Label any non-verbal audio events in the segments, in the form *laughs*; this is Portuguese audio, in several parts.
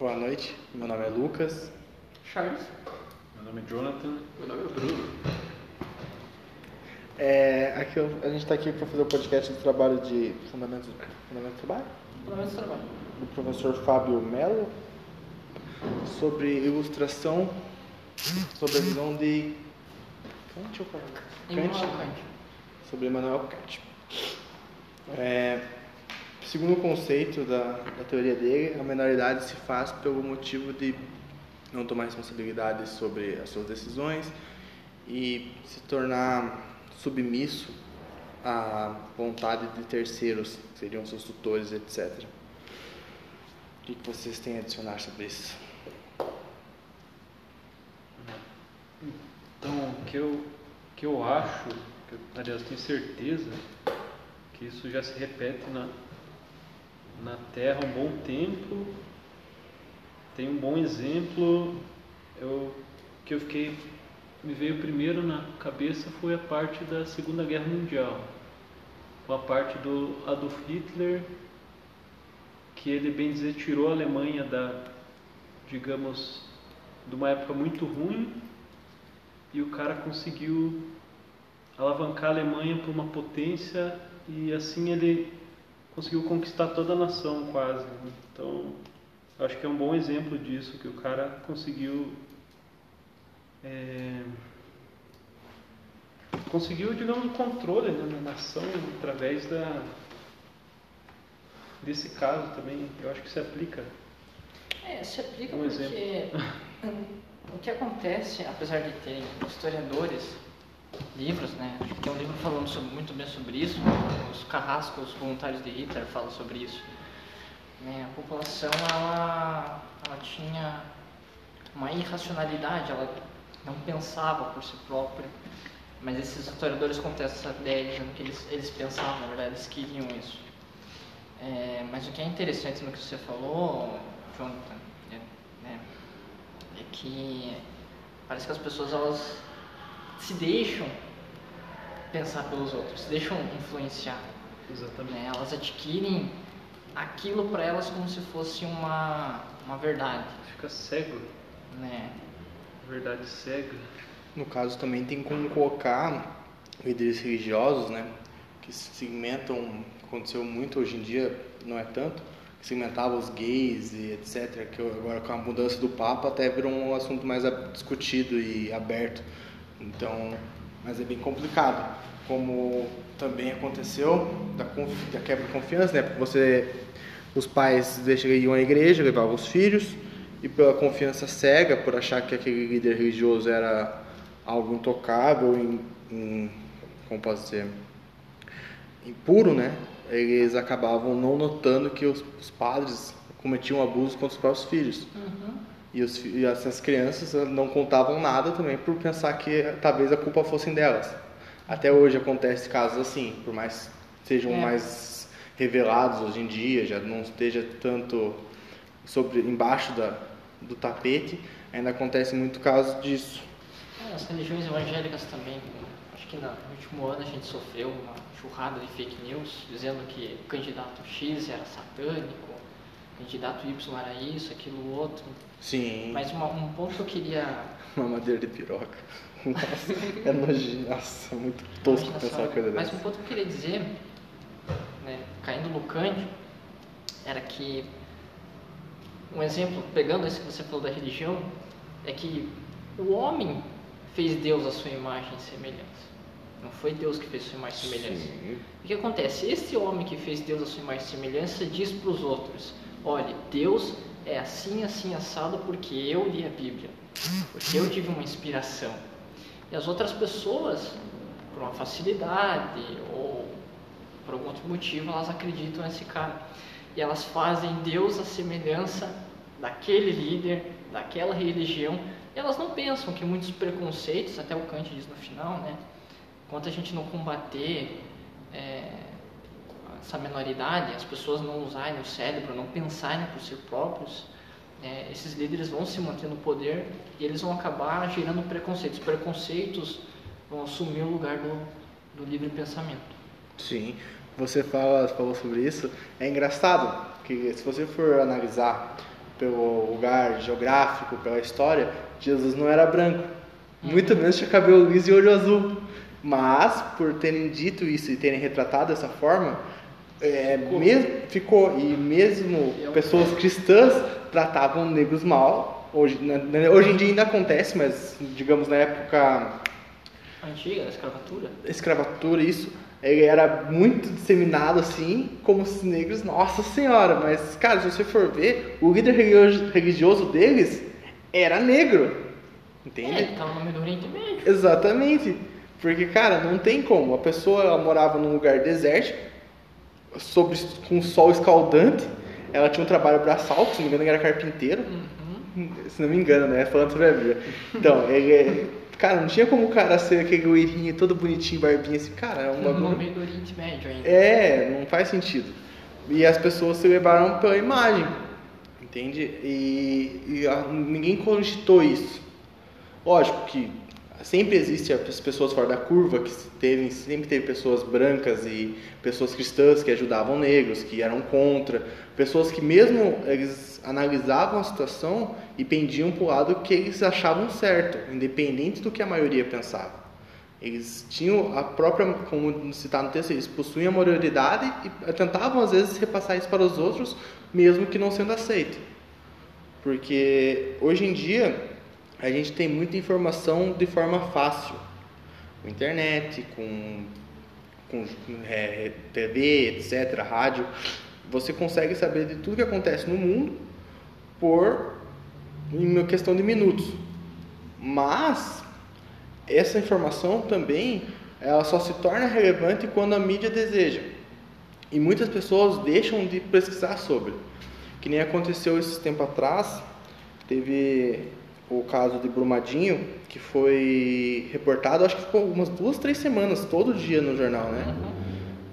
Boa noite, meu nome é Lucas. Charles. Meu nome é Jonathan. Meu nome é Bruno. É, aqui eu- a gente está aqui para fazer o podcast do trabalho de Fundamentos, Fundamentos do Trabalho, Fundamentos do trabalho. do professor Fábio Mello, sobre ilustração, sobre a visão de Kant ou Kant? Kant. sobre Emmanuel Kant. É, segundo o conceito da, da teoria dele, a menoridade se faz pelo motivo de não tomar responsabilidade sobre as suas decisões e se tornar submisso à vontade de terceiros, que seriam seus tutores, etc. O que vocês têm a adicionar sobre isso? Então, o que eu, que eu acho, que eu, aliás, tenho certeza que isso já se repete na, na Terra um bom tempo. Tem um bom exemplo. Eu, que eu fiquei, me veio primeiro na cabeça foi a parte da Segunda Guerra Mundial, com a parte do Adolf Hitler, que ele bem dizer tirou a Alemanha da, digamos, de uma época muito ruim e o cara conseguiu alavancar a Alemanha para uma potência e assim ele conseguiu conquistar toda a nação quase. Então, eu acho que é um bom exemplo disso, que o cara conseguiu é, conseguiu, digamos, o controle né, na nação através da desse caso também. Eu acho que se aplica. É, se aplica Um porque *laughs* o que acontece, apesar de terem historiadores, livros, né? Tem um livro falando sobre- muito bem sobre isso, os carrascos voluntários de Hitler falam sobre isso. né, a população ela, ela tinha uma irracionalidade, ela não pensava por si própria. Mas esses historiadores contestam essa ideia dizendo que eles, eles pensavam, na verdade, eles queriam isso. É, mas o que é interessante no que você falou, Jonathan, é, né, é que parece que as pessoas elas se deixam pensar pelos outros, se deixam influenciar. Exatamente. né, Elas adquirem aquilo para elas como se fosse uma, uma verdade. Fica cego, Né? verdade cega. No caso também tem como colocar líderes religiosos, né, que segmentam, aconteceu muito hoje em dia, não é tanto, que segmentava os gays e etc, que agora com a mudança do Papa até virou um assunto mais discutido e aberto. Então, mas é bem complicado, como também aconteceu da, da quebra de confiança, né, porque você os pais deixam iam à igreja, levavam os filhos, e pela confiança cega, por achar que aquele líder religioso era algo intocável, em, em- como posso dizer, impuro, né? Eles acabavam não notando que os, os padres cometiam abusos contra os próprios filhos. E, os, e essas crianças não contavam nada também por pensar que talvez a culpa fosse delas. Até hoje acontece casos assim, por mais sejam É. mais revelados hoje em dia, já não esteja tanto sobre embaixo da, do tapete, ainda acontece muito casos disso. É, as religiões evangélicas também. Acho que no último ano a gente sofreu uma churrada de fake news dizendo que o candidato X era satânico, candidato Y era isso, aquilo outro. Sim, Mas uma- um ponto que eu queria. *laughs* uma madeira de piroca. *laughs* Nossa, é nojento. Nossa, muito tosco pensar uma coisa Mas dessa. um ponto que eu queria dizer, né, caindo no Kant, era que um exemplo, pegando esse que você falou da religião, é que o homem fez Deus à sua imagem e semelhança. Não foi Deus que fez sua imagem e semelhança. Sim. O que acontece? Esse homem que fez Deus à sua imagem e semelhança diz para os outros: Olha, Deus é assim, assim, assado porque eu li a Bíblia, porque eu tive uma inspiração. E as outras pessoas, por uma facilidade ou por algum outro motivo, elas acreditam nesse cara. E elas fazem Deus à semelhança daquele líder, daquela religião. E elas não pensam que muitos preconceitos, até o Kant diz no final, né? Enquanto a gente não combater é, essa menoridade, as pessoas não usarem o cérebro, não pensarem por si próprios, é, esses líderes vão se manter no poder e eles vão acabar gerando preconceitos. Preconceitos vão assumir o lugar do, do livre pensamento. Sim, você fala, falou sobre isso. É engraçado que se você for analisar pelo lugar geográfico, pela história, Jesus não era branco. Muito menos tinha cabelo liso e olho azul. Mas, por terem dito isso e terem retratado dessa forma, é, mesmo, ficou. E mesmo pessoas cristãs tratavam negros mal. Hoje, né, hoje em dia ainda acontece, mas digamos na época Antiga, escravatura. escravatura, isso, ele era muito disseminado assim, como os negros, nossa senhora, mas cara, se você for ver, o líder religio- religioso deles era negro, entende? É, ele tava no meio do Oriente Médio. Exatamente, porque cara, não tem como, a pessoa ela morava num lugar desértico, sobre, com sol escaldante, ela tinha um trabalho braçal, que se não me engano era carpinteiro, Uhum. se não me engano, né? Falando sobre a Bíblia. Então, ele é- Cara, não tinha como o cara ser aquele loirinho todo bonitinho, barbinha assim. Cara, é um No bagulho. meio do Oriente Médio ainda. É, não faz sentido. E as pessoas se levaram pela imagem, entende? E, e a- ninguém cogitou isso. Lógico que sempre existe as pessoas fora da curva, que teve, sempre teve pessoas brancas e pessoas cristãs que ajudavam negros, que eram contra, pessoas que mesmo eles analisavam a situação e pendiam para o lado que eles achavam certo, independente do que a maioria pensava. Eles tinham a própria, como citar no texto, eles possuíam a moralidade e tentavam às vezes repassar isso para os outros, mesmo que não sendo aceito. Porque hoje em dia a gente tem muita informação de forma fácil, com internet, com, com é, TV, etc., rádio. Você consegue saber de tudo que acontece no mundo por uma questão de minutos. Mas essa informação também ela só se torna relevante quando a mídia deseja. E muitas pessoas deixam de pesquisar sobre. Que nem aconteceu esses tempo atrás, teve o caso de Brumadinho, que foi reportado, acho que ficou umas duas, três semanas, todo dia no jornal, né?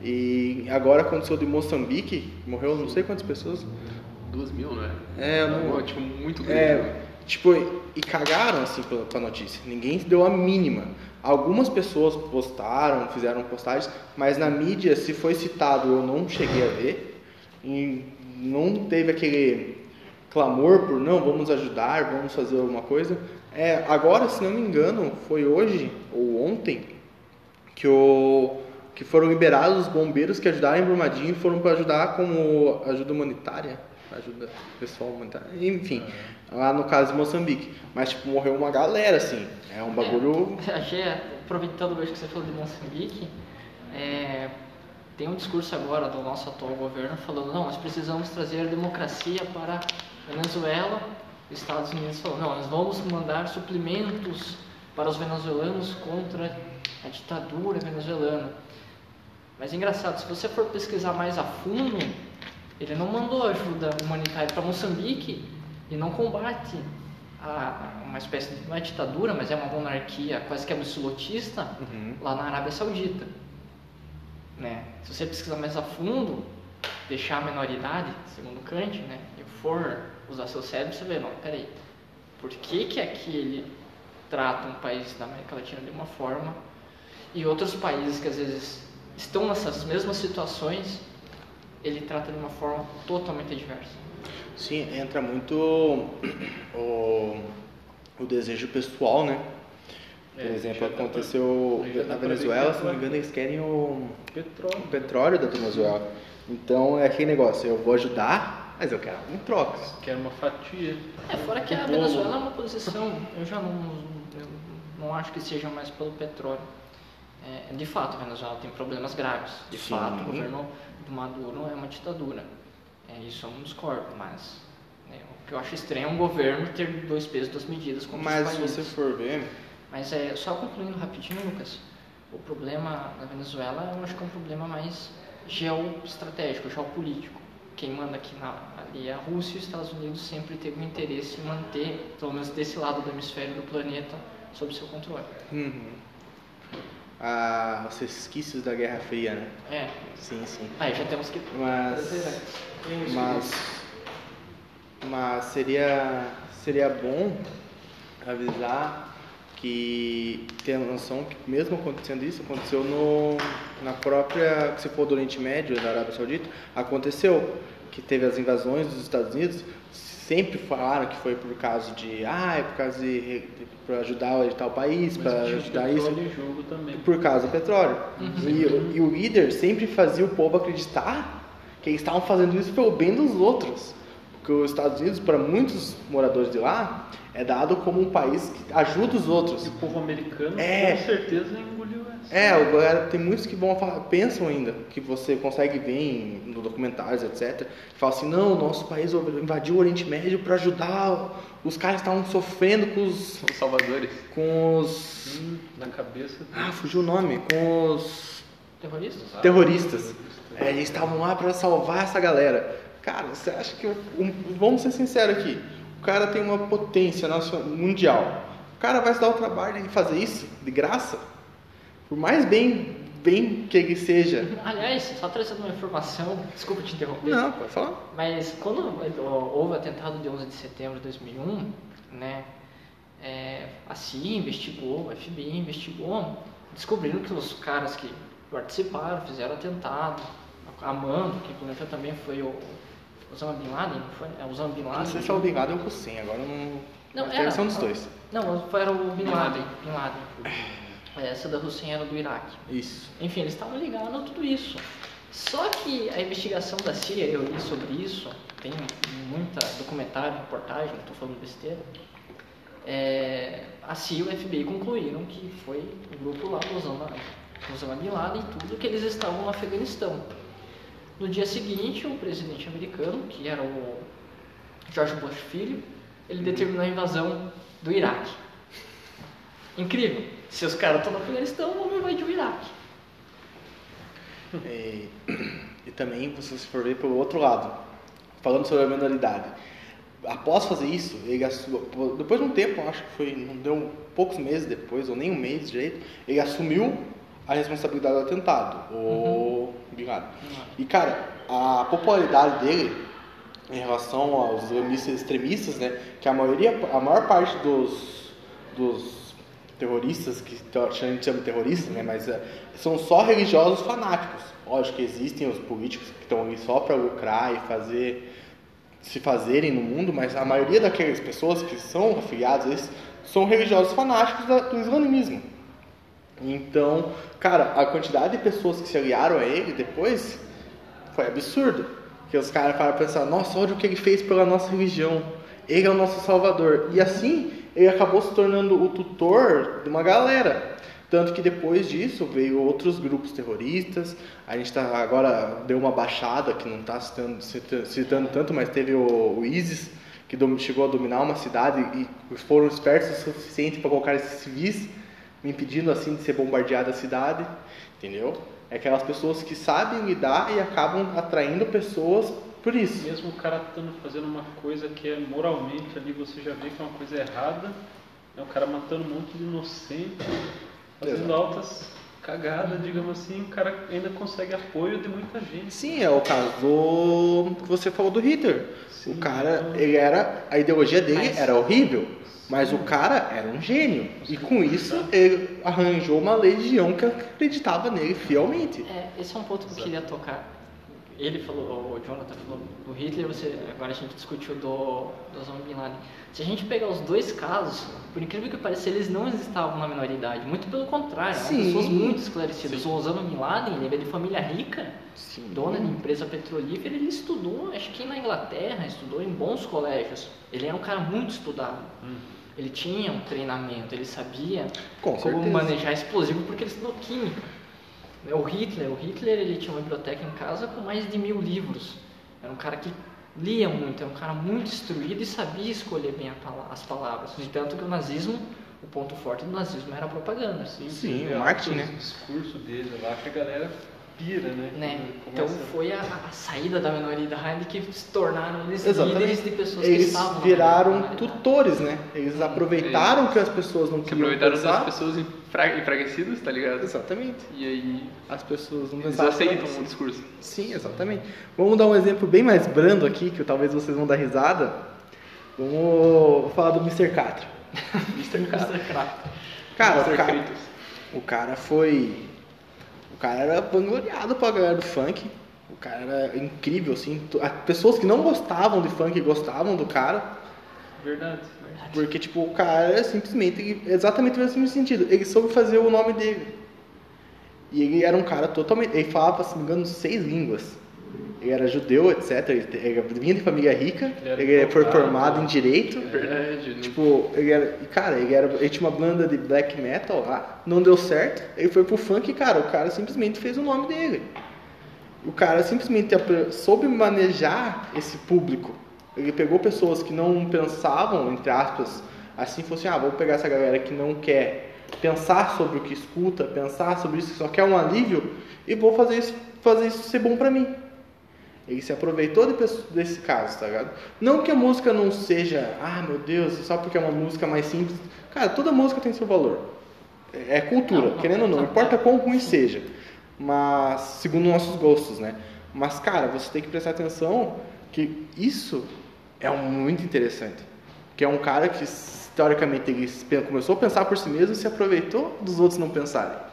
E agora aconteceu de Moçambique, morreu não sei quantas pessoas. Duas mil, né? É, eu não- tipo, muito grande. É, tipo, e cagaram assim com a- com a notícia. Ninguém deu a mínima. Algumas pessoas postaram, fizeram postagens, mas na mídia, se foi citado, eu não cheguei a ver. E não teve aquele clamor por não, vamos ajudar, vamos fazer alguma coisa. É, agora, se não me engano, foi hoje ou ontem que o que foram liberados os bombeiros que ajudaram em Brumadinho e foram para ajudar como ajuda humanitária, ajuda pessoal humanitária, enfim, lá no caso de Moçambique. Mas tipo morreu uma galera assim, é um bagulho É, *laughs* achei, aproveitando hoje que você falou de Moçambique, é, tem um discurso agora do nosso atual governo falando, não, nós precisamos trazer a democracia para Venezuela. Os Estados Unidos falou, não, nós vamos mandar suprimentos para os venezuelanos contra a ditadura venezuelana. Mas é engraçado, se você for pesquisar mais a fundo, ele não mandou ajuda humanitária para Moçambique e não combate a, uma espécie de, não é ditadura, mas é uma monarquia quase que absolutista Uhum. lá na Arábia Saudita. Né? Se você pesquisar mais a fundo, deixar a menoridade, segundo Kant, né, e for usar seu cérebro, você vê, não, peraí, por que que aqui ele trata um país da América Latina de uma forma e outros países que às vezes estão nessas mesmas situações, ele trata de uma forma totalmente diversa. Sim, entra muito o, o desejo pessoal, né? Por É, exemplo, pra- aconteceu dá na Venezuela, se não me engano, eles querem o, Petróleo. o petróleo da Venezuela. Então é aquele negócio, eu vou ajudar, mas eu quero em trocas. Que era uma fatia. É, fora que a Bolo. Venezuela é uma posição, eu já não, eu não acho que seja mais pelo petróleo. É, de fato, a Venezuela tem problemas graves. De Sim. fato, o governo do Maduro é uma ditadura. É, isso eu não discordo, mas né, o que eu acho estranho é um governo ter dois pesos, duas medidas contra Mas se você for ver, Mas é, só concluindo rapidinho, Lucas, o problema da Venezuela eu acho que é um problema mais geoestratégico, geopolítico. Quem manda aqui na, ali é a Rússia e os Estados Unidos sempre teve um interesse em manter, pelo menos desse lado do hemisfério do planeta, sob seu controle. uhum, ah, os resquícios da Guerra Fria, né? É, Sim, sim. aí já temos que. Mas, mas, mas seria, seria bom avisar que ter a noção que mesmo acontecendo isso, aconteceu no, na própria, que se for do Oriente Médio, da Arábia Saudita, aconteceu que teve as invasões dos Estados Unidos, sempre falaram que foi por causa de, ah, é por causa de, para ajudar a tal país, para o ajudar isso, por causa do petróleo. E, e o líder sempre fazia o povo acreditar que eles estavam fazendo isso pelo bem dos outros. Porque os Estados Unidos, para muitos moradores de lá, é dado como um país que ajuda os outros. E o povo americano É. com certeza engoliu essa. É, o galera, tem muitos que vão falar, pensam ainda, que você consegue ver em no documentários, etc. Que falam assim, não, nosso país invadiu o Oriente Médio para ajudar, os caras estavam sofrendo com os, Os salvadores. com os... Hum, na cabeça Ah, fugiu o nome, com os Terroristas? terroristas. É, eles estavam lá para salvar essa galera. Cara, você acha que, um- vamos ser sinceros aqui, o cara tem uma potência mundial. O cara vai se dar o trabalho de fazer isso de graça? Por mais bem, bem que ele seja. *laughs* Aliás, só trazendo uma informação, desculpa te interromper. Não, pode falar. Mas quando houve o atentado de 11 de setembro de 2001, né, é, a CIA investigou, o FBI investigou, descobriram que os caras que participaram, fizeram atentado, a Mando, que também foi o Osama Bin Laden, não foi? É, Osama Bin Laden. Não sei se é o Bengado ou o Hussein, agora não. Não, era. deve um dos dois. Não, era o Bin Laden. Bin Laden. É, Essa da Hussein era do Iraque. Isso. Enfim, eles estavam ligados a tudo isso. Só que a investigação da CIA, eu li sobre isso, tem muita documentário, reportagem, estou falando besteira. É, a CIA e o FBI concluíram que foi o grupo lá do Osama, Osama Bin Laden e tudo, que eles estavam no Afeganistão. No dia seguinte, o presidente americano, que era o George Bush Filho, ele determinou a invasão do Iraque. Incrível. Se os caras estão no Afeganistão, vamos invadir o Iraque. E, e também, se você for ver pelo outro lado, falando sobre a minoridade, após fazer isso, ele depois de um tempo, acho que foi, não deu poucos meses depois, ou nem um mês direito, ele assumiu a responsabilidade do atentado, o Laden. E cara, a popularidade dele em relação aos islamistas extremistas, né, que a maioria, a maior parte dos, dos terroristas, que a gente chama de terroristas, né, mas é, são só religiosos fanáticos. Lógico que existem os políticos que estão ali só para lucrar e fazer se fazerem no mundo, mas a maioria daquelas pessoas que são afiliadas a eles são religiosos fanáticos do islamismo. Então, cara, a quantidade de pessoas que se aliaram a ele depois foi absurdo. Que os caras pra pensar, nossa, olha o que ele fez pela nossa religião. Ele é o nosso salvador. E assim, ele acabou se tornando o tutor de uma galera. Tanto que depois disso veio outros grupos terroristas. A gente tá agora deu uma baixada que não está citando, cita- citando tanto, mas teve o, o ISIS que chegou a dominar uma cidade e foram espertos o suficiente para colocar esses civis, impedindo assim de ser bombardeada a cidade, entendeu? É aquelas pessoas que sabem lidar e acabam atraindo pessoas por isso. Mesmo o cara estando fazendo uma coisa que é moralmente ali, você já vê que é uma coisa errada. É o cara matando um monte de inocente, fazendo Exato. altas cagadas, digamos assim, o cara ainda consegue apoio de muita gente. Sim, é o caso do que você falou do Hitler. Sim, o cara, então- ele era, a ideologia dele Mas- era horrível, mas o cara era um gênio. E com isso ele arranjou uma legião que acreditava nele fielmente. É, esse é um ponto que eu queria tocar. Ele falou, o Jonathan falou do Hitler, você, agora a gente discutiu do, do Osama Bin Laden. Se a gente pegar os dois casos, por incrível que pareça, eles não estavam na minoridade. Muito pelo contrário, eram Sim. pessoas muito esclarecidas. O Osama Bin Laden, ele é de família rica, Sim. dona de empresa petrolífera, ele estudou, acho que na Inglaterra, estudou em bons colégios. Ele era um cara muito estudado. Ele tinha um treinamento, ele sabia Com como certeza. manejar explosivo porque ele estudou química. Né, O Hitler, o Hitler ele tinha uma biblioteca em casa com mais de mil livros. Era um cara que lia muito, era um cara muito instruído e sabia escolher bem pala- as palavras. No entanto que o nazismo, o ponto forte do nazismo era a propaganda. Sim, Sim, o marketing, né? discurso dele lá que a galera pira, né? Né? Começa- Então foi a, a saída da minoridade que se tornaram eles Exatamente. líderes de pessoas que Eles estavam na viraram tutores, né? Eles aproveitaram que as pessoas não Que queriam aproveitaram das pensar. pessoas enfra- enfraquecidas, tá ligado? Exatamente. E aí As pessoas não eles aceitam o discurso. Sim, exatamente. Vamos dar um exemplo bem mais brando aqui, que talvez vocês vão dar risada. Vamos falar do Mr. Catra. Mr. Crack. Cara, Mr. cara, o cara foi. O cara era vangloriado pra galera do funk. O cara era incrível, assim. Pessoas que não gostavam de funk gostavam do cara. Verdade. Porque, tipo, o cara simplesmente, ele- exatamente no mesmo sentido, ele soube fazer o nome dele. E ele era um cara totalmente. Ele falava, se não me engano, seis línguas. Ele era judeu, etc. Ele, vinha de família rica, Ele era foi formado. formado em direito. Verdade. não- Tipo, ele era. Cara, ele, era, ele tinha uma banda de black metal lá, não deu certo. Ele foi pro funk e, cara, o cara simplesmente fez o nome dele. O cara simplesmente soube manejar esse público. Ele pegou pessoas que não pensavam, entre aspas, assim, falou assim: ah, vou pegar essa galera que não quer pensar sobre o que escuta, pensar sobre isso, que só quer um alívio, e vou fazer isso, fazer isso ser bom pra mim. Ele se aproveitou desse caso, tá ligado? Não que a música não seja, ah, meu Deus, só porque é uma música mais simples. Cara, toda música tem seu valor. É é cultura, Não, não, querendo ou não, não, importa quão ruim seja. Mas, segundo nossos gostos, né? Mas, cara, você tem que prestar atenção que isso é muito interessante. Que é um cara que, teoricamente, ele começou a pensar por si mesmo e se aproveitou dos outros não pensarem.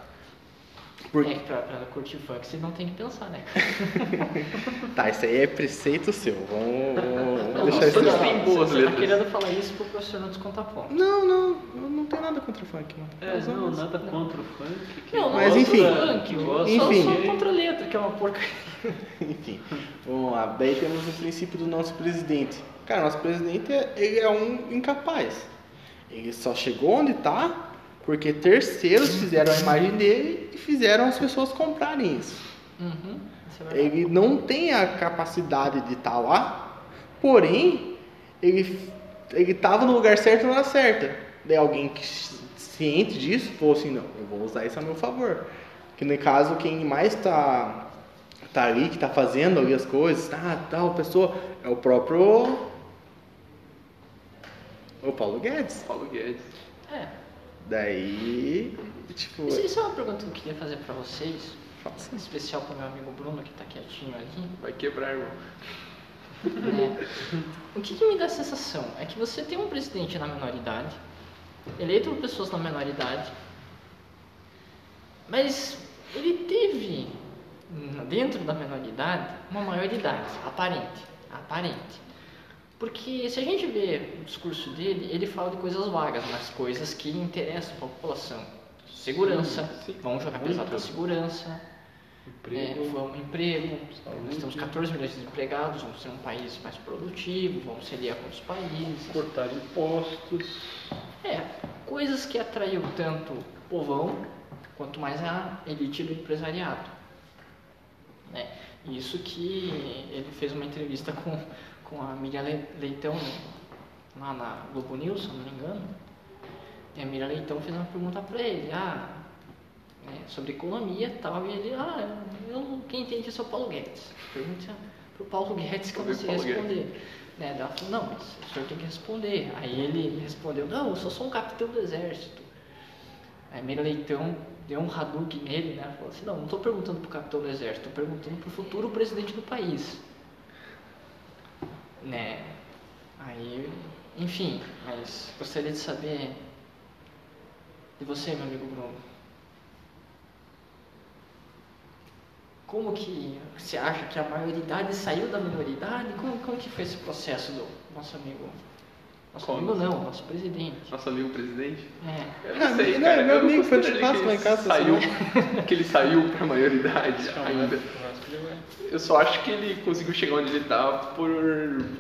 Por... É que pra, pra curtir funk você não tem que pensar, né? *laughs* Tá, isso aí é preceito seu. Vamos, vamos Não, deixar isso não, tem boas você tá letras. querendo falar isso pro professor não descontar ponto. Não, não, não tenho nada contra o funk, não. É, Nós não, vamos- nada contra o funk. que Não, não Mas gosto enfim. funk, eu só, Enfim. só contra a letra, que é uma porcaria. *laughs* Enfim, vamos lá. Daí temos o princípio do nosso presidente. Cara, nosso presidente é- ele é um incapaz. Ele só chegou onde tá porque terceiros fizeram a imagem dele fizeram as pessoas comprarem isso. Uhum, isso é. Ele não tem a capacidade de estar lá, porém, ele ele estava no lugar certo na hora certa. Daí alguém que ciente disso falou assim, não, eu vou usar isso a meu favor. Que no caso quem mais está tá ali, que está fazendo ali as coisas, tá, tal pessoa, é o próprio o Paulo Guedes. Paulo Guedes. É. Daí, tipo, Isso, isso é uma pergunta que eu queria fazer pra vocês, faça. em especial pro meu amigo Bruno, que tá quietinho ali. Vai quebrar, irmão. né? O que, que me dá a sensação é que você tem um presidente na menoridade, eleito por pessoas na menoridade, mas ele teve hum, dentro da menoridade uma maioridade aparente, aparente. Porque se a gente vê o discurso dele, ele fala de coisas vagas, mas coisas que interessam para a população. Segurança, sim. vamos jogar pesado para segurança, Emprego. é, vamos emprego. Saúde. Nós temos 14 milhões de desempregados, vamos ser um país mais produtivo, vamos se aliar com outros países. Cortar impostos. É, coisas que atraiu tanto o povão quanto mais a elite do empresariado. Né? Isso que ele fez uma entrevista com, com a Miriam Le- Leitão lá na Globo News, se não me engano. E a Miriam Leitão fez uma pergunta para ele, ah, né, sobre economia e tal, e ele, ah, eu, quem entende isso é o Paulo Guedes. Pergunta pro Paulo Guedes que eu não sei Guedes. responder. Né, ela falou, não, mas o senhor tem que responder. Aí ele respondeu, não, eu só sou um capitão do exército. Aí Miriam Leitão deu um Hadouken nele, né? Falou assim, não, não estou perguntando pro capitão do exército, estou perguntando pro futuro presidente do país. Né? Aí, enfim, mas gostaria de saber de você, meu amigo Bruno. Como que você acha que a maioridade saiu da minoridade? Como, como que foi esse processo do nosso amigo? Nosso Qual? amigo não, nosso presidente. Nosso amigo presidente. É. Eu não sei, Não, cara. meu amigo foi churrasco que lá em casa, Saiu, que ele saiu pra maioridade ainda. Eu só acho que ele conseguiu chegar onde ele tá por,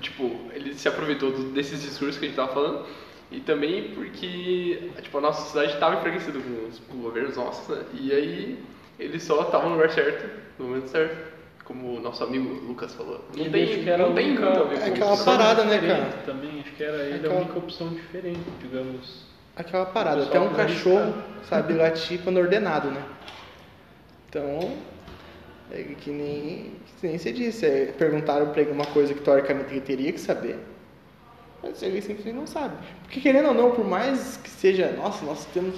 tipo, ele se aproveitou do- desses discursos que a gente tava falando e também porque, tipo, a nossa sociedade tava enfraquecida com os governos nossos, né? E aí ele só tava no lugar certo, no momento certo, como o nosso amigo Lucas falou. Não Ele tem, que era não tem a única- muito a ver É com aquela isso. parada, né, cara? Também, acho que era ele Aquela- a única opção diferente, digamos. Aquela parada, até um cachorro sabe latir quando ordenado, né? Então, é que nem, que nem você disse, é, perguntaram pra ele uma coisa que teoricamente ele teria que saber, mas ele simplesmente não sabe. Porque querendo ou não, por mais que seja, nossa, nós temos,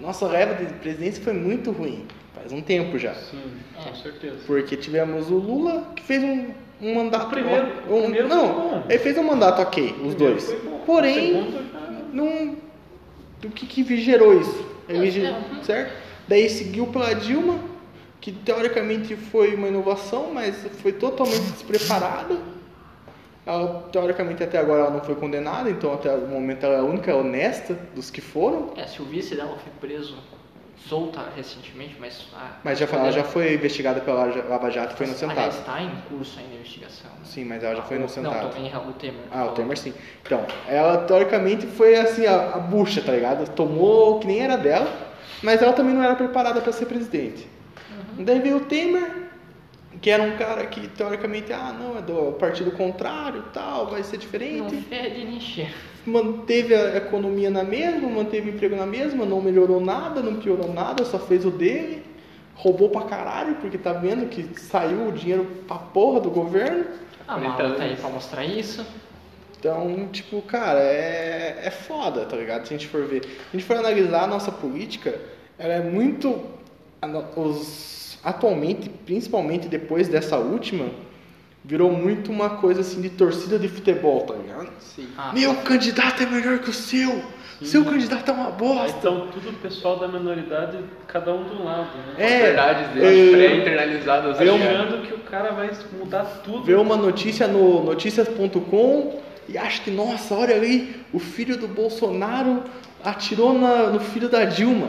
nossa leva de presidência foi muito ruim, faz um tempo já. Sim, É. com certeza. Porque tivemos o Lula que fez um, um mandato. O primeiro- um- o primeiro não, foi bom. ele fez um mandato ok, os O dois. foi bom. Porém, O não, do que, que gerou isso? Ele, É, é, certo? Daí seguiu pela Dilma, que teoricamente foi uma inovação, mas foi totalmente despreparada. Ela, teoricamente até agora ela não foi condenada, então até o momento ela é a única honesta dos que foram. É, se o vice dela foi preso, solta recentemente, mas... Mas já, ela já foi investigada pela Lava Jato e foi inocentada. está em curso ainda a investigação. né? Sim, mas ela já foi O- inocentada. Não, também o Temer. Ah, o Temer sim. Então, ela teoricamente foi assim, a, a bucha, tá ligado? Tomou o que nem era dela, mas ela também não era preparada para ser presidente. Daí veio o Temer, que era um cara que teoricamente, ah, não, é do partido contrário tal, vai ser Não diferente. fede nem cheira. Manteve a economia na mesma, manteve o emprego na mesma, não melhorou nada, não piorou nada, só fez o dele. Roubou pra caralho, porque tá vendo que saiu o dinheiro pra porra do governo. A 40 mala tá aí pra mostrar isso. Então, tipo, cara, é, é foda, tá ligado? Se a gente for ver. Se a gente for analisar a nossa política, ela é muito. Os, atualmente, principalmente depois dessa última, virou muito uma coisa assim de torcida de futebol, tá ligado? Sim. Ah, Meu candidato é melhor que o seu! Seu candidato é uma bosta! Então, tudo o pessoal da minoridade, cada um de um lado, né? É, Verdades é, deles pré-internalizadas. tá? Achando que o cara vai mudar tudo. vê uma notícia no noticias.com e acha que, nossa, olha ali, o filho do Bolsonaro atirou na- no filho da Dilma.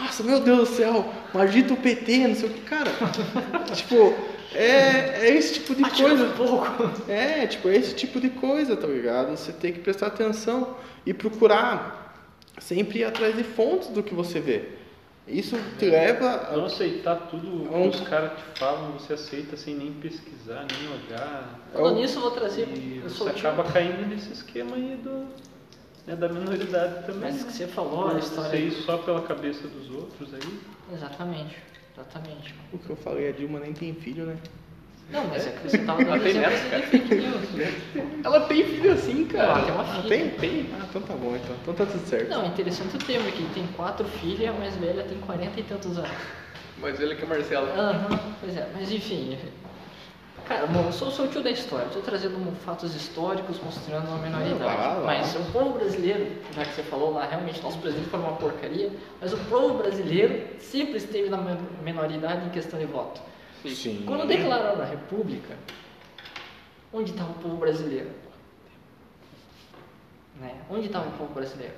Nossa, meu Deus do céu, maldito PT, não sei o que, cara. *laughs* tipo, é, é esse tipo de coisa. pouco. É, tipo, é esse tipo de coisa, tá ligado? Você tem que prestar atenção e procurar sempre ir atrás de fontes do que você vê. Isso te leva Não a... aceitar tudo É um- que os caras te falam, você aceita sem nem pesquisar, nem olhar. Falando nisso, eu vou trazer. E Eu você o acaba caindo nesse esquema aí do, né, da minoridade também. Mas né? que você falou, a história. Você ir só pela cabeça dos outros aí. Exatamente. Exatamente. O que eu falei, a Dilma nem tem filho, né? Não, mas é que você tava Ela dando de fake news. Ela tem filho assim, cara. Ela tem uma filha. tem? Tem? Ah, então tá bom, então. Então tá tudo certo. Não, é interessante o que ele tem quatro filhas e a mais velha tem 40 e tantos anos. Mas ele que é Marcelo. Aham, pois é, mas enfim. Cara, bom, eu sou, sou o tio da história, estou trazendo fatos históricos mostrando a menoridade. Vai lá, vai lá. Mas o povo brasileiro, já que você falou lá, realmente nosso presidente foi uma porcaria, mas o povo brasileiro sempre esteve na menoridade em questão de voto. Sim. Quando declararam a República, onde estava o povo brasileiro? Né? Onde estava o povo brasileiro?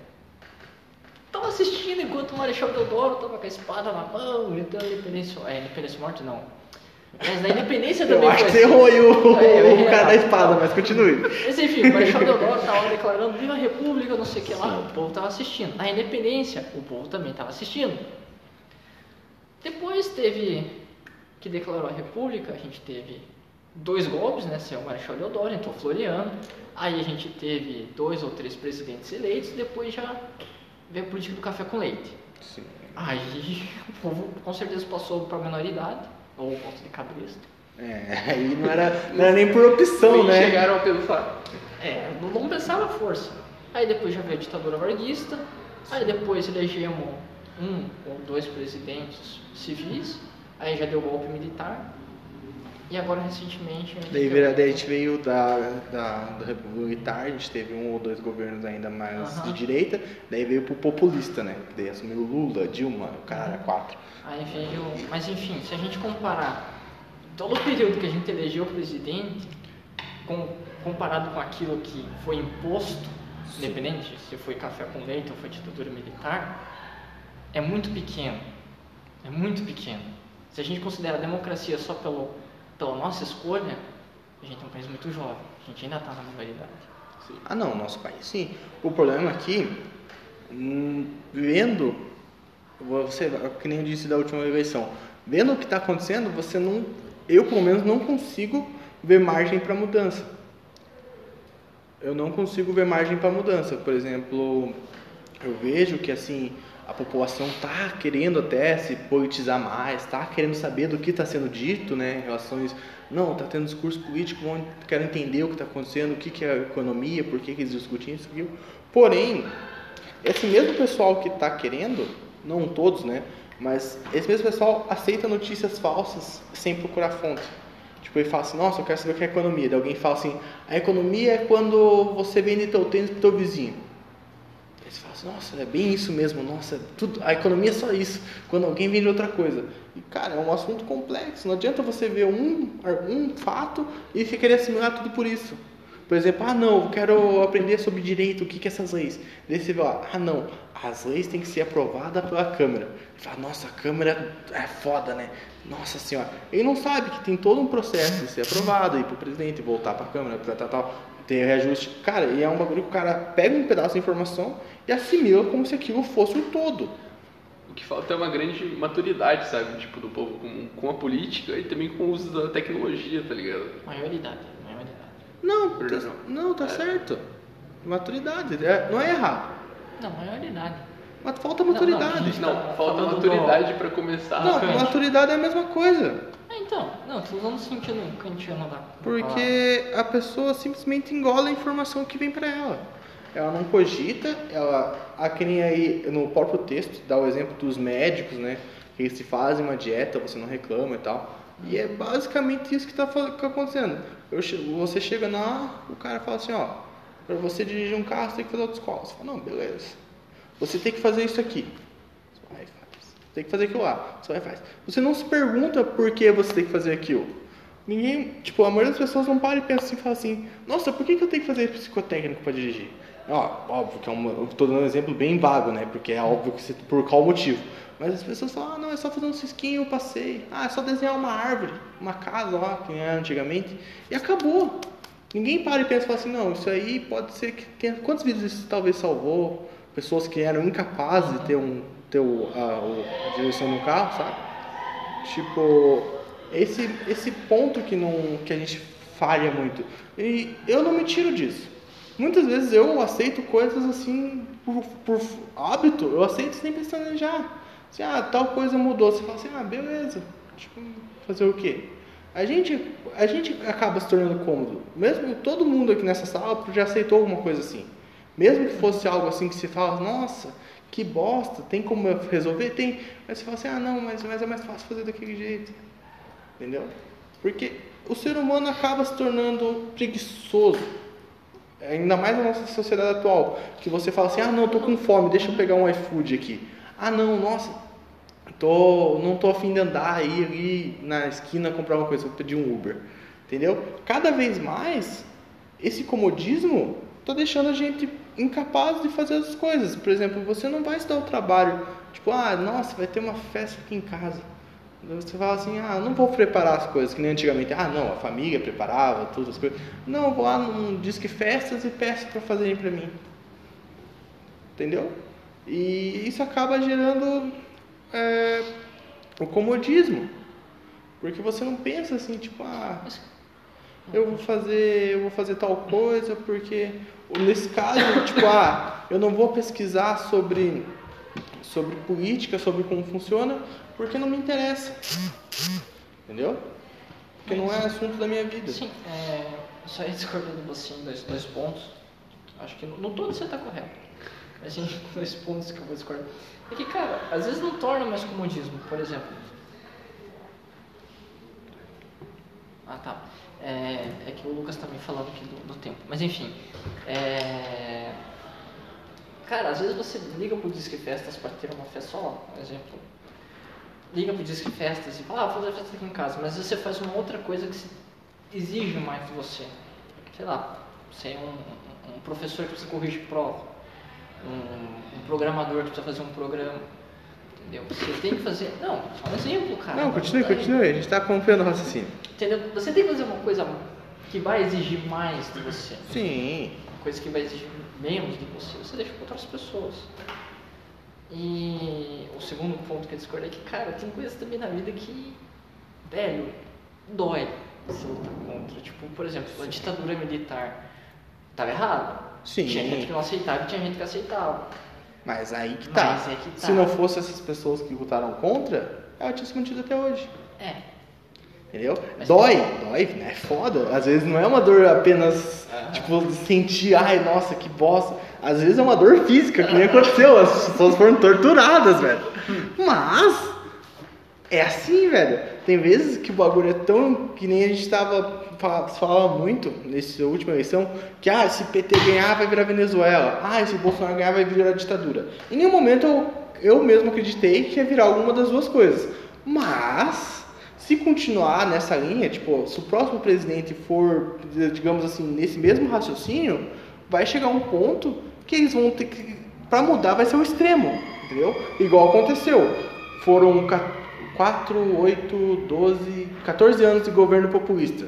Estava assistindo enquanto o Marechal Deodoro estava com a espada na mão, gritando independência. É, independência morte não. Mas da independência Eu também acho que você errou aí o, É, eu o cara da espada, mas continue. Mas enfim, o Marechal Deodoro estava declarando Viva a República, não sei o que lá, o povo estava assistindo. A independência, o povo também estava assistindo. Depois teve, que declarou a República, a gente teve dois golpes, né? O Marechal Deodoro, entrou o Floriano. Aí a gente teve dois ou três presidentes eleitos, depois já veio a política do café com leite. Sim. Aí o povo com certeza passou para a menoridade, ou voto de cabresto. É, aí não era, não era nem por opção, Nem né? chegaram a pensar. É, não, não pensava força. Aí depois já veio a ditadura varguista, aí depois elegemos um ou dois presidentes civis, aí já deu golpe militar, e agora recentemente a gente Daí, veio- daí a gente veio da, da, República Militar, a gente teve um ou dois governos ainda mais de direita, daí veio pro populista, né? Daí assumiu Lula, Dilma, o cara era quatro. Aí veio. Mas enfim, se a gente comparar todo o período que a gente elegeu o presidente, com- comparado com aquilo que foi imposto, independente se foi café com leite ou foi ditadura militar, é muito pequeno. É muito pequeno. Se a gente considera a democracia só pelo, pela nossa escolha, a gente é um país muito jovem. A gente ainda está na maioridade. Ah não, nosso país sim. O problema aqui, hum, vendo, você, que nem eu disse da última eleição, vendo o que está acontecendo, você não, eu pelo menos não consigo ver margem para mudança. Eu não consigo ver margem para mudança. Por exemplo, eu vejo que assim a população tá querendo até se politizar mais, tá querendo saber do que está sendo dito, né, em relação a isso. Não, tá tendo discurso político, quero entender o que está acontecendo, o que, que é a economia, por que, que eles discutem isso, aquilo. Porém, esse mesmo pessoal que está querendo, não todos, né, mas esse mesmo pessoal aceita notícias falsas sem procurar fonte. Tipo, ele fala assim, nossa, eu quero saber o que é economia. Daí alguém fala assim, a economia é quando você vende teu tênis pro teu vizinho. Você fala assim, nossa, é bem isso mesmo, nossa, tudo, a economia é só isso, quando alguém vende outra coisa. E, cara, é um assunto complexo, não adianta você ver um, um fato e querer assimilar tudo por isso. Por exemplo, ah não, eu quero aprender sobre direito, o que, que é essas leis? Daí você ó, ah não, as leis têm que ser aprovadas pela Câmara. Ele fala, nossa, a Câmara é foda, né? Nossa senhora. Ele não sabe que tem todo um processo de ser aprovado, ir pro presidente, voltar pra Câmara, tal, tal, tal, ter reajuste. Cara, e é um bagulho que o cara pega um pedaço de informação e assimila como se aquilo fosse um todo. O que falta é uma grande maturidade, sabe? Tipo, do povo com, com a política e também com o uso da tecnologia, tá ligado? Maioridade, maioridade. Não, tá, não. não, tá É. certo. Maturidade, é- não é errado. Não, maioridade. Mas falta Não, não, maturidade. gente, Não, tá falta maturidade pra começar. Não, Kant. maturidade é a mesma coisa. Ah, então, não, tô usando o sentido kantiano da. Porque a pessoa simplesmente engole a informação que vem pra ela. Ela não cogita, ela, a que nem aí no próprio texto, dá o exemplo dos médicos, né? Que eles se fazem uma dieta, você não reclama e tal. E é basicamente isso que está acontecendo. Eu você chega lá, o cara fala assim, ó, pra você dirigir um carro, você tem que fazer autoescola. Você fala, não, beleza. Você tem que fazer isso aqui. Você vai e faz. Tem que fazer aquilo lá. Você vai e faz. Você não se pergunta por que você tem que fazer aquilo. Ninguém, tipo, a maioria das pessoas não para e pensa assim, fala assim, nossa, por que, que eu tenho que fazer psicotécnico para dirigir? Ó, óbvio que é um, eu tô dando um exemplo bem vago, né? Porque é óbvio que você, por qual motivo. Mas as pessoas falam, ah, não, é só fazer um cisquinho, eu passei. Ah, é só desenhar uma árvore, uma casa lá, que era antigamente. E acabou. Ninguém para e pensa e fala assim, não, isso aí pode ser que tenha. Quantas vidas isso talvez salvou? Pessoas que eram incapazes de ter, um, ter o, a, a direção no carro, sabe? Tipo, esse, esse ponto que, não, que a gente falha muito. E eu não me tiro disso. Muitas vezes eu aceito coisas assim por, por hábito, eu aceito sem pestanejar. Assim, ah, tal coisa mudou. Você fala assim, ah, beleza. Tipo, fazer o quê? A gente, a gente acaba se tornando cômodo. Mesmo todo mundo aqui nessa sala já aceitou alguma coisa assim. Mesmo que fosse algo assim que se fala, nossa, que bosta, tem como resolver? Tem. Mas você fala assim, ah não, mas, mas é mais fácil fazer daquele jeito. Entendeu? Porque o ser humano acaba se tornando preguiçoso. Ainda mais na nossa sociedade atual. Que você fala assim, ah não, tô com fome, deixa eu pegar um iFood aqui. Ah não, nossa, tô, não tô afim de andar aí ali na esquina comprar uma coisa, vou pedir um Uber. Entendeu? Cada vez mais, esse comodismo tá deixando a gente incapaz de fazer as coisas. Por exemplo, você não vai se dar o trabalho, tipo, ah, nossa, vai ter uma festa aqui em casa. Você fala assim, ah, não vou preparar as coisas, que nem antigamente, ah, não, a família preparava todas as coisas. Não, vou lá num Disque Festas e peço para fazerem para mim. Entendeu? E isso acaba gerando é, o comodismo. Porque você não pensa assim, tipo, ah, eu vou fazer, eu vou fazer tal coisa porque nesse caso, tipo, ah, eu não vou pesquisar sobre sobre política, sobre como funciona, porque não me interessa. Entendeu? Porque não é assunto da minha vida. Sim, é, só ia discordando você em dois, dois pontos. Acho que no, no todo você está correto. Mas em *laughs* dois pontos que eu vou discordar. É que, cara, às vezes não torna mais comodismo. Por exemplo. Ah, tá. É, é que o Lucas tá me falando aqui do, do tempo. Mas enfim. É... Cara, às vezes você liga pro Disque Festas para ter uma festa só, por exemplo. Liga pro Disque Festas e fala, ah, vou fazer festa aqui em casa. Mas você faz uma outra coisa que exige mais de você. Sei lá, você é um- um professor que precisa corrigir prova. Um, um programador que precisa fazer um programa. Entendeu? Você tem que fazer. Não, só um exemplo, cara. Não, continue, Daí- continue. A gente tá acompanhando o raciocínio. Entendeu? Você tem que fazer uma coisa que vai exigir mais de você. Sim. Uma coisa que vai exigir menos de você. Você deixa para outras pessoas. E o segundo ponto que eu discordo é que, cara, tem coisas também na vida que, velho, dói você lutar contra. Tipo, por exemplo, a ditadura militar estava errado. Sim. Tinha gente que não aceitava e tinha gente que aceitava. Mas aí que tá. Mas é que tá. Se não fosse essas pessoas que lutaram contra, ela tinha se mantido até hoje. É. Entendeu? Mas- Dói, dói, né? É foda. Às vezes não é uma dor apenas, tipo, sentir, ai, nossa, que bosta. Às vezes é uma dor física, que nem aconteceu. As pessoas foram torturadas, velho. Mas, é assim, velho. Tem vezes que o bagulho é tão. que nem a gente tava. fa- Falava muito nessa última eleição, que ah, se PT ganhar vai virar Venezuela, ah, se Bolsonaro ganhar vai virar ditadura. Em nenhum momento eu, eu mesmo acreditei que ia virar alguma das duas coisas. Mas, se continuar nessa linha, tipo, se o próximo presidente for, digamos assim, nesse mesmo raciocínio, vai chegar um ponto que eles vão ter que. Pra mudar vai ser o extremo, entendeu? Igual aconteceu. Foram 4, 8, 12, 14 anos de governo populista.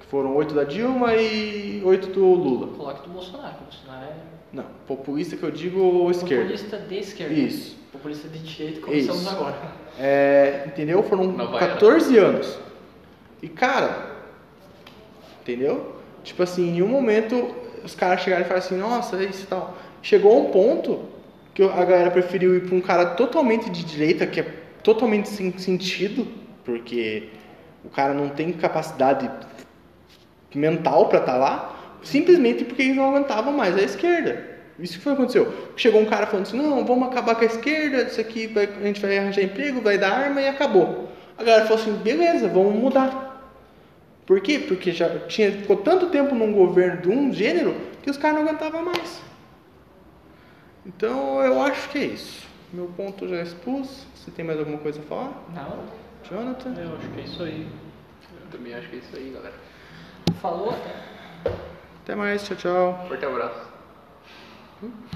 Que foram 8 da Dilma e 8 do Lula. Coloque do Bolsonaro. O Bolsonaro é Não, populista que eu digo esquerda. populista de esquerda. Isso. Populista de direita, começamos Isso. agora. É, entendeu? Foram Nova era. 14 anos. E cara, entendeu? Tipo assim, em um momento os caras chegaram e falaram assim, nossa, é isso e tal. Chegou a um ponto que a galera preferiu ir pra um cara totalmente de direita, que é totalmente sem sentido, porque o cara não tem capacidade mental pra estar lá, simplesmente porque eles não aguentavam mais a esquerda. Isso que foi que aconteceu. Chegou um cara falando assim, não, vamos acabar com a esquerda, isso aqui vai- a gente vai arranjar emprego, vai dar arma e acabou. A galera falou assim, beleza, vamos mudar. Por quê? Porque já tinha, ficou tanto tempo num governo de um gênero que os caras não aguentavam mais. Então eu acho que é isso. Meu ponto já expus. Você tem mais alguma coisa a falar? Não. Jonathan? Eu acho que é isso aí. Eu também acho que é isso aí, galera. Falou até. Até mais, tchau, tchau. Forte abraço.